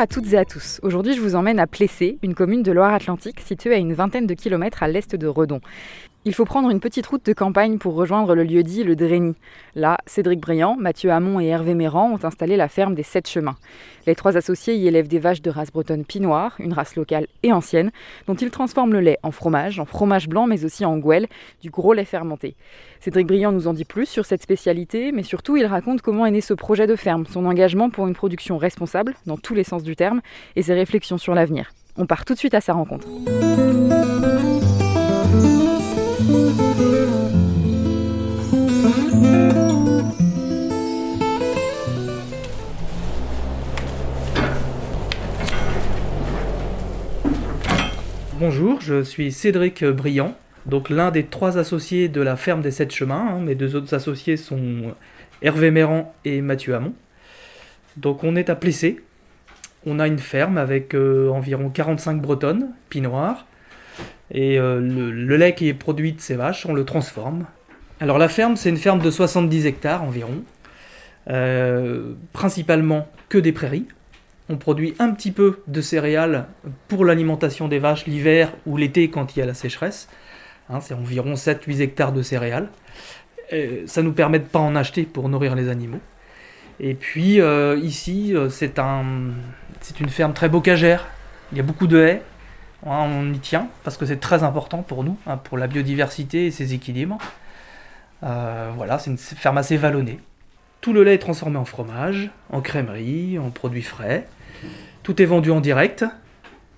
à toutes et à tous. Aujourd'hui, je vous emmène à Plessé, une commune de Loire-Atlantique située à une vingtaine de kilomètres à l'est de Redon. Il faut prendre une petite route de campagne pour rejoindre le lieu-dit le Drény. Là, Cédric Briand, Mathieu Hamon et Hervé Méran ont installé la ferme des Sept Chemins. Les trois associés y élèvent des vaches de race bretonne Pinoir, une race locale et ancienne, dont ils transforment le lait en fromage, en fromage blanc, mais aussi en gouelle, du gros lait fermenté. Cédric Briand nous en dit plus sur cette spécialité, mais surtout il raconte comment est né ce projet de ferme, son engagement pour une production responsable, dans tous les sens du terme, et ses réflexions sur l'avenir. On part tout de suite à sa rencontre. Bonjour, je suis Cédric Briand, donc l'un des trois associés de la ferme des Sept Chemins. Hein. Mes deux autres associés sont Hervé Méran et Mathieu Hamon. Donc on est à Plessé. On a une ferme avec euh, environ 45 bretonnes, pie noir. Et euh, le, lait qui est produit de ces vaches, on le transforme. Alors la ferme, c'est une ferme de 70 hectares environ. Euh, principalement que des prairies. On produit un petit peu de céréales pour l'alimentation des vaches l'hiver ou l'été quand il y a la sécheresse. Hein, c'est environ 7-8 hectares de céréales. ça nous permet de pas en acheter pour nourrir les animaux. Et puis euh, ici, euh, c'est un, une ferme très bocagère. Il y a beaucoup de haies. Hein, on y tient parce que c'est très important pour nous, hein, pour la biodiversité et ses équilibres. Euh, voilà, c'est une ferme assez vallonnée. Tout le lait est transformé en fromage, en crèmerie, en produits frais. Tout est vendu en direct,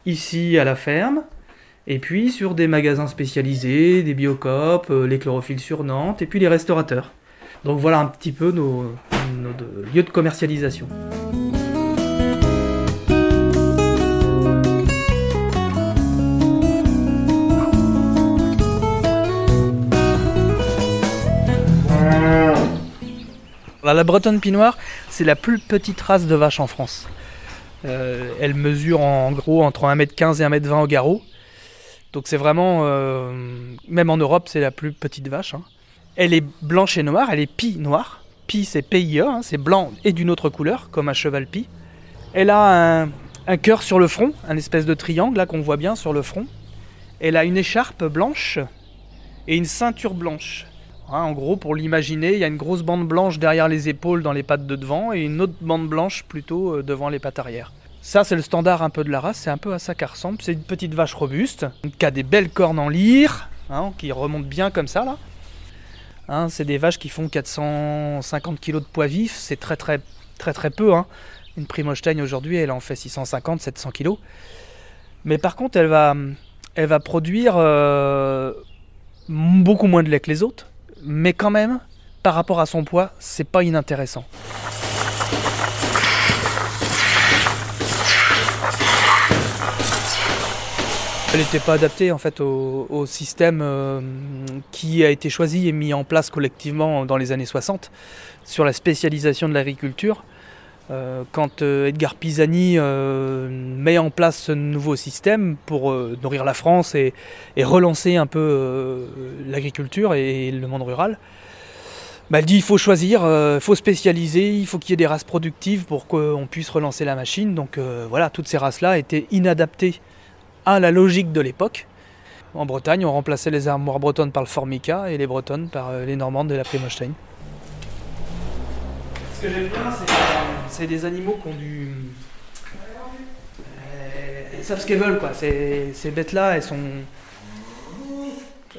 ici à la ferme, et puis sur des magasins spécialisés, des biocopes, euh, les chlorophylles sur Nantes, et puis les restaurateurs. Donc voilà un petit peu nos, lieux de commercialisation. La bretonne pinoire, c'est la plus petite race de vache en France. Euh, elle mesure en gros entre 1m15 et 1m20 au garrot. Donc c'est vraiment, euh, même en Europe, c'est la plus petite vache. Hein. Elle est blanche et noire, elle est pie noire. Pie c'est PIE, hein, c'est blanc et d'une autre couleur, comme un cheval pie. Elle a un, cœur sur le front, un espèce de triangle qu'on voit bien sur le front. Elle a une écharpe blanche et une ceinture blanche. Hein, en gros, pour l'imaginer, il y a une grosse bande blanche derrière les épaules dans les pattes de devant et une autre bande blanche plutôt euh, devant les pattes arrière. Ça, c'est le standard un peu de la race, c'est un peu à ça qu'elle ressemble. C'est une petite vache robuste, qui a des belles cornes en lyre, hein, qui remontent bien comme ça là. Hein, c'est des vaches qui font 450 kg de poids vif, c'est très très très très peu. Une Primostein aujourd'hui, elle en fait 650, 700 kg. Mais par contre, elle va, elle va produire euh, beaucoup moins de lait que les autres mais quand même, par rapport à son poids, c'est pas inintéressant. Elle n'était pas adaptée en fait au, système euh, qui a été choisi et mis en place collectivement dans les années 60 sur la spécialisation de l'agriculture. Euh, quand euh, Edgar Pisani met en place ce nouveau système pour nourrir la France et, relancer un peu l'agriculture et le monde rural, bah, elle dit il faut choisir, il faut spécialiser, il faut qu'il y ait des races productives pour qu'on puisse relancer la machine. Donc voilà, toutes ces races-là étaient inadaptées à la logique de l'époque. En Bretagne, on remplaçait les armoires bretonnes par le Formica et les bretonnes par euh, les normandes de la Primostein. Ce que j'aime bien, c'est des animaux qui ont du. Euh, ils savent ce qu'elles veulent, quoi. Ces, bêtes-là, elles sont.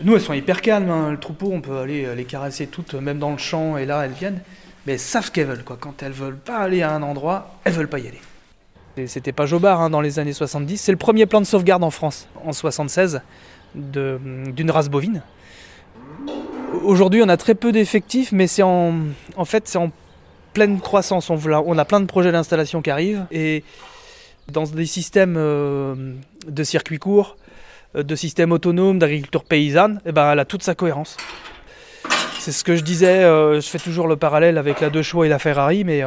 Nous, elles sont hyper calmes. Hein. Le troupeau, on peut aller les caresser toutes, même dans le champ, et là, elles viennent. Mais elles savent ce qu'elles veulent, quoi. Quand elles veulent pas aller à un endroit, elles veulent pas y aller. C'était pas Jobard hein, dans les années 70. C'est le premier plan de sauvegarde en France, en 76, d'une race bovine. Aujourd'hui, on a très peu d'effectifs, mais c'est en, en fait, c'est en pleine croissance. On, a plein de projets d'installation qui arrivent. Et dans des systèmes euh, de circuits courts, euh, de systèmes autonomes, d'agriculture paysanne, eh ben, elle a toute sa cohérence. C'est ce que je disais, euh, je fais toujours le parallèle avec la deux chevaux et la Ferrari, mais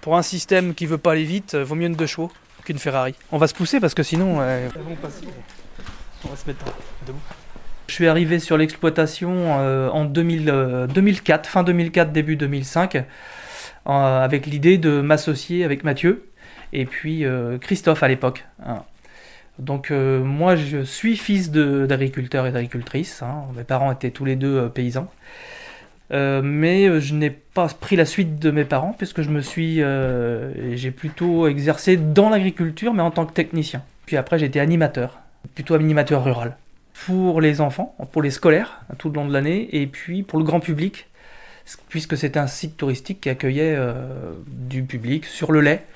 pour un système qui veut pas aller vite, vaut mieux une deux chevaux qu'une Ferrari. On va se pousser parce que sinon, euh, On va se mettre debout. Je suis arrivé sur l'exploitation euh, en 2004, euh, fin 2004, début 2005, avec l'idée de m'associer avec Mathieu et puis Christophe à l'époque. Hein. Donc moi je suis fils d'agriculteur et d'agricultrice, hein. mes parents étaient tous les deux paysans. mais je n'ai pas pris la suite de mes parents puisque je me suis, j'ai plutôt exercé dans l'agriculture mais en tant que technicien. Puis après été animateur, plutôt animateur rural pour les enfants, pour les scolaires, tout le long de l'année, et puis pour le grand public, puisque c'est un site touristique qui accueillait euh, du public sur le lait.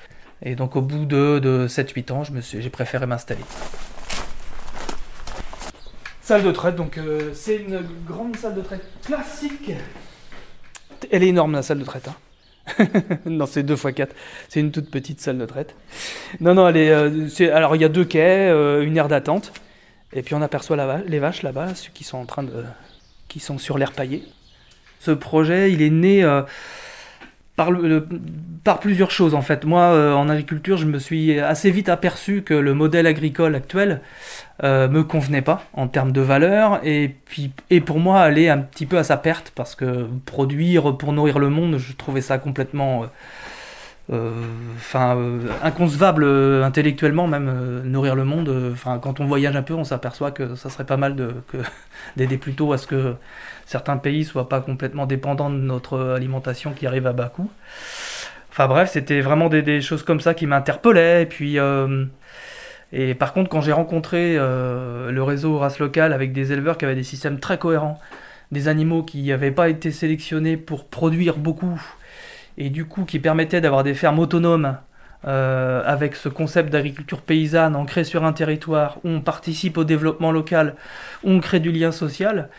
Et donc au bout de, 7-8 ans, j'ai préféré m'installer. Salle de traite, donc euh, c'est une grande salle de traite classique. Elle est énorme la salle de traite. Hein. non, c'est 2 x 4. C'est une toute petite salle de traite. Non, non, elle est, euh, alors il y a deux quais, une aire d'attente. Et puis on aperçoit les vaches là-bas, ceux qui sont en train de, qui sont sur l'air paillé. Ce projet, il est né euh, par, par, plusieurs choses en fait. Moi, euh, en agriculture, je me suis assez vite aperçu que le modèle agricole actuel euh, me convenait pas en termes de valeur, et puis et pour moi, aller un petit peu à sa perte parce que produire pour nourrir le monde, je trouvais ça complètement enfin euh, inconcevable euh, intellectuellement même nourrir le monde. Enfin quand on voyage un peu on s'aperçoit que ça serait pas mal de d'aider plutôt à ce que certains pays soient pas complètement dépendants de notre alimentation qui arrive à bas coût. Enfin bref c'était vraiment des, choses comme ça qui m'interpellaient. Et puis et par contre quand j'ai rencontré le réseau race locale avec des éleveurs qui avaient des systèmes très cohérents des animaux qui n'avaient pas été sélectionnés pour produire beaucoup et du coup qui permettait d'avoir des fermes autonomes euh, avec ce concept d'agriculture paysanne ancré sur un territoire où on participe au développement local, où on crée du lien social,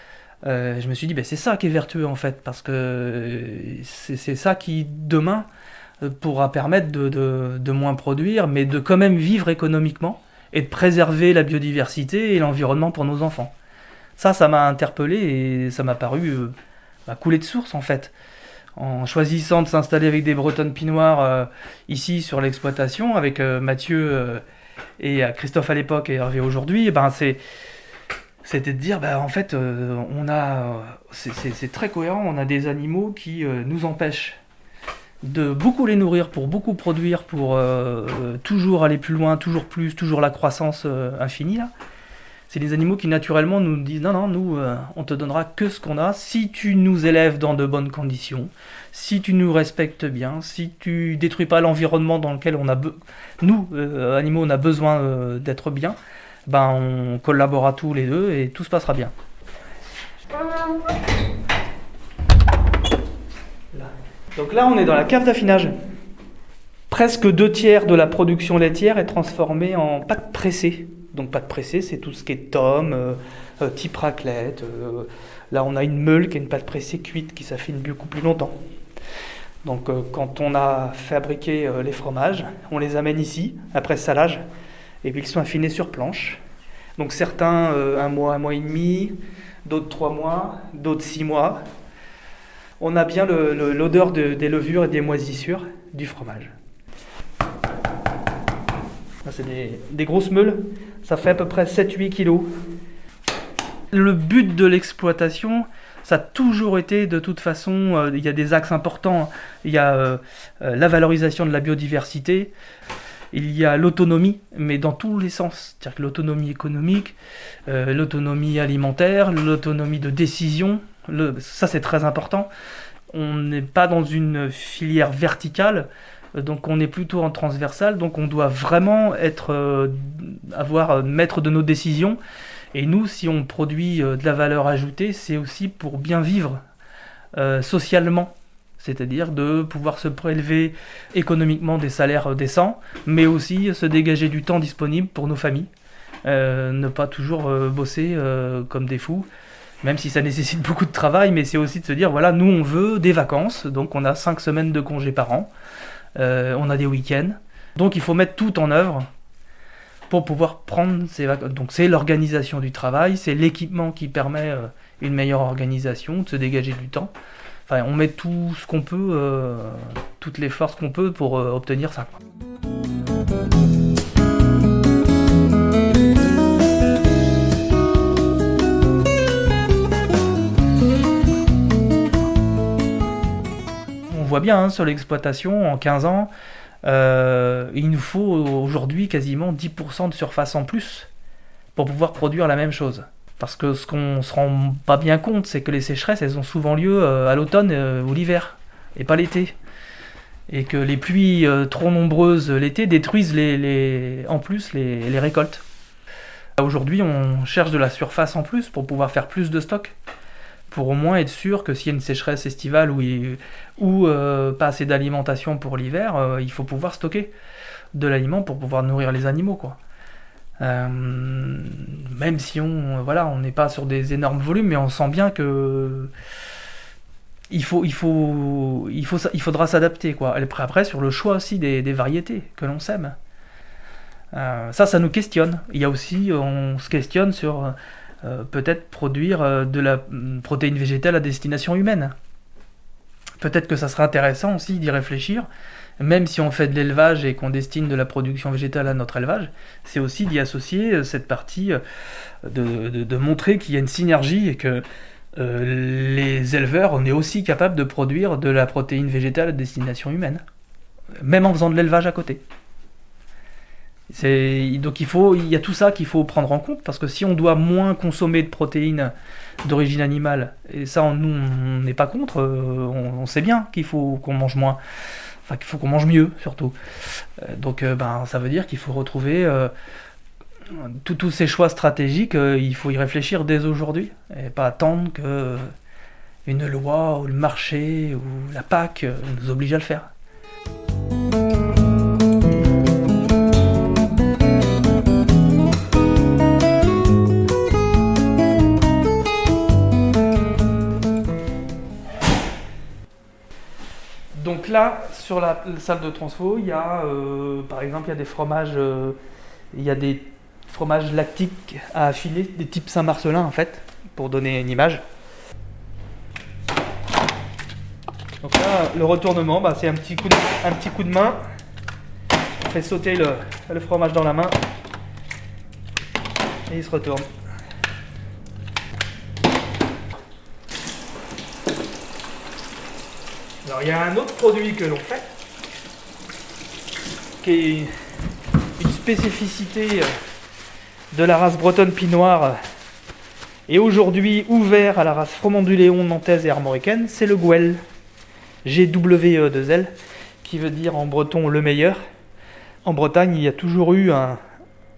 euh, je me suis dit, ben, c'est ça qui est vertueux en fait, parce que c'est ça qui, demain, euh, pourra permettre de, moins produire, mais de quand même vivre économiquement et de préserver la biodiversité et l'environnement pour nos enfants. Ça, ça m'a interpellé et ça m'a paru bah, couler de source en fait en choisissant de s'installer avec des bretonnes pinoires euh, ici sur l'exploitation, avec euh, Mathieu euh, et Christophe à l'époque et Hervé aujourd'hui, eh ben c'était de dire ben, en fait on a c'est très cohérent, on a des animaux qui nous empêchent de beaucoup les nourrir pour beaucoup produire pour toujours aller plus loin, toujours plus, toujours la croissance infinie c'est des animaux qui naturellement nous disent non, non, nous, euh, on te donnera que ce qu'on a si tu nous élèves dans de bonnes conditions, si tu nous respectes bien, si tu détruis pas l'environnement dans lequel on a, nous, euh, animaux, on a besoin euh, d'être bien, ben on collaborera tous les deux et tout se passera bien. Donc là, on est dans la cave d'affinage. Presque deux tiers de la production laitière est transformée en pâte pressée. Donc pas de pressé, c'est tout ce qui est tome, euh, euh, type raclette. Euh, là, on a une meule qui est une pâte pressée cuite qui s'affine beaucoup plus longtemps. Donc quand on a fabriqué les fromages, on les amène ici, après salage, et puis ils sont affinés sur planche. Donc certains un mois, un mois et demi, d'autres trois mois, d'autres six mois. On a bien l'odeur des levures et des moisissures du fromage. C'est des, grosses meules, ça fait à peu près 7-8 kilos. Le but de l'exploitation, ça a toujours été de toute façon, euh, il y a des axes importants, il y a euh, euh, la valorisation de la biodiversité, il y a l'autonomie, mais dans tous les sens, c'est-à-dire l'autonomie économique, l'autonomie alimentaire, l'autonomie de décision, ça c'est très important. On n'est pas dans une filière verticale, donc on est plutôt en transversal, donc on doit vraiment être, euh, avoir euh, maître de nos décisions. Et nous, si on produit euh, de la valeur ajoutée, c'est aussi pour bien vivre socialement, c'est-à-dire de pouvoir se prélever économiquement des salaires décents, mais aussi se dégager du temps disponible pour nos familles, ne pas toujours bosser comme des fous même si ça nécessite beaucoup de travail, mais c'est aussi de se dire, voilà, nous on veut des vacances, donc on a 5 semaines de congés par an, on a des week-ends. Donc il faut mettre tout en œuvre pour pouvoir prendre ces vacances. Donc c'est l'organisation du travail, c'est l'équipement qui permet euh, une meilleure organisation, de se dégager du temps. Enfin, on met tout ce qu'on peut, euh, toutes les forces qu'on peut pour obtenir ça. Voit bien hein, sur l'exploitation, en 15 ans, il nous faut aujourd'hui quasiment 10% de surface en plus pour pouvoir produire la même chose. Parce que ce qu'on se rend pas bien compte, c'est que les sécheresses, elles ont souvent lieu à l'automne ou l'hiver, et pas l'été et que les pluies euh, trop nombreuses l'été détruisent les, en plus les, récoltes. Aujourd'hui, on cherche de la surface en plus pour pouvoir faire plus de stock, pour au moins être sûr que s'il y a une sécheresse estivale ou, ou euh, pas assez d'alimentation pour l'hiver, euh, il faut pouvoir stocker de l'aliment pour pouvoir nourrir les animaux. Quoi. même si on voilà, on n'est pas sur des énormes volumes, mais on sent bien que il, faut, il, faut, il, faut, il faudra s'adapter. quoi. Après, sur le choix aussi des, variétés que l'on sème. Euh, ça, ça nous questionne. Il y a aussi, on se questionne sur euh, peut-être produire euh, de la mm, protéine végétale à destination humaine. Peut-être que ça serait intéressant aussi d'y réfléchir, même si on fait de l'élevage et qu'on destine de la production végétale à notre élevage, c'est aussi d'y associer cette partie de, montrer qu'il y a une synergie et que euh, les éleveurs, on est aussi capable de produire de la protéine végétale à destination humaine, même en faisant de l'élevage à côté. Donc il, faut, il y a tout ça qu'il faut prendre en compte, parce que si on doit moins consommer de protéines d'origine animale, et ça nous on n'est pas contre, euh, on, sait bien qu'il faut qu'on mange moins, enfin qu'il faut qu'on mange mieux surtout. Euh, donc ben, ça veut dire qu'il faut retrouver tous ces choix stratégiques, euh, il faut y réfléchir dès aujourd'hui et pas attendre que une loi ou le marché ou la PAC euh, nous oblige à le faire. Donc là, sur la, salle de transfo, il y a, euh, par exemple, il y a des fromages, il y a des fromage lactique à affiler, des types Saint-Marcelin en fait, pour donner une image. Donc là, le retournement, bah, c'est un, petit coup de, un petit coup de main. On fait sauter le fromage dans la main et il se retourne. Alors il y a un autre produit que l'on fait, qui est une spécificité euh, de la race bretonne Pinot et aujourd'hui ouvert à la race froment-du-léon nantaise et armoricaine, c'est le Gouel. G-W-E-2-L, qui veut dire en breton le meilleur. En Bretagne, il y a toujours eu un,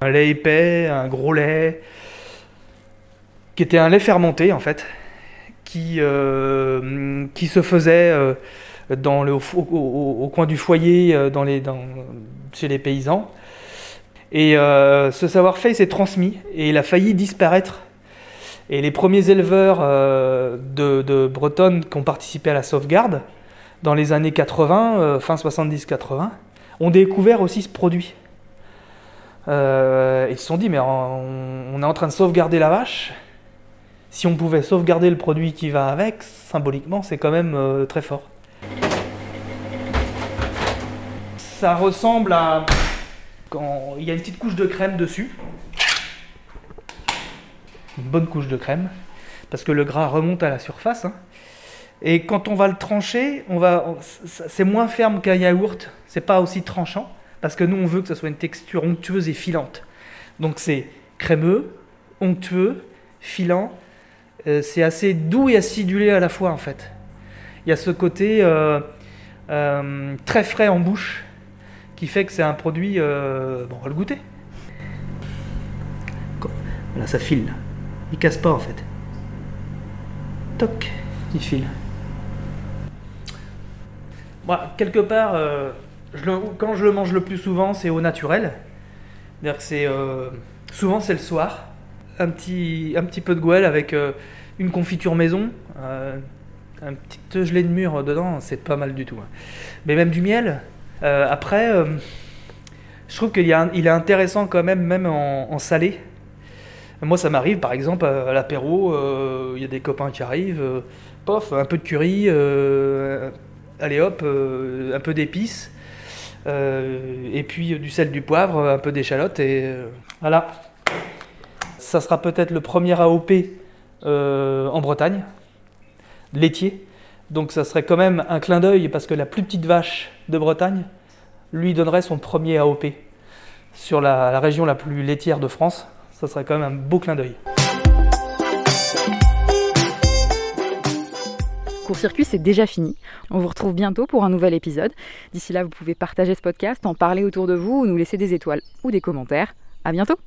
lait épais, un gros lait, qui était un lait fermenté en fait, qui, euh, qui se faisait euh, dans le, au, coin du foyer euh, chez les paysans. Et ce savoir-faire s'est transmis et il a failli disparaître. Et les premiers éleveurs euh, de, Bretonne qui ont participé à la sauvegarde, dans les années 80, euh, fin 70-80, ont découvert aussi ce produit. ils se sont dit, mais on, est en train de sauvegarder la vache. Si on pouvait sauvegarder le produit qui va avec, symboliquement, c'est quand même très fort. Ça ressemble à quand il y a une petite couche de crème dessus. Une bonne couche de crème, parce que le gras remonte à la surface. Hein. Et quand on va le trancher, on va, c'est moins ferme qu'un yaourt, c'est pas aussi tranchant, parce que nous on veut que ce soit une texture onctueuse et filante. Donc c'est crémeux, onctueux, filant, euh, c'est assez doux et acidulé à la fois en fait. Il y a ce côté euh, euh, très frais en bouche, qui fait que c'est un produit. Bon, on va le goûter. Voilà, ça file. Il casse pas en fait. Toc, il file. Quelque part, quand je le mange le plus souvent, c'est au naturel. cest souvent c'est le soir, un petit, peu de gouelle avec une confiture maison, un petit gelée de mûre dedans, c'est pas mal du tout. Hein. Mais même du miel, euh, après, euh, je trouve qu'il il est intéressant quand même, même en, salé. Moi, ça m'arrive, par exemple, à, l'apéro, euh, il y a des copains qui arrivent, pof, un peu de curry, allez hop, un peu d'épices, et puis du sel, du poivre, un peu d'échalote, et voilà. Ça sera peut-être le premier AOP en Bretagne, laitier. Donc ça serait quand même un clin d'œil parce que la plus petite vache de Bretagne lui donnerait son premier AOP sur la, la région la plus laitière de France. Ça serait quand même un beau clin d'œil. Court-circuit, c'est déjà fini. On vous retrouve bientôt pour un nouvel épisode. D'ici là, vous pouvez partager ce podcast, en parler autour de vous ou nous laisser des étoiles ou des commentaires. À bientôt!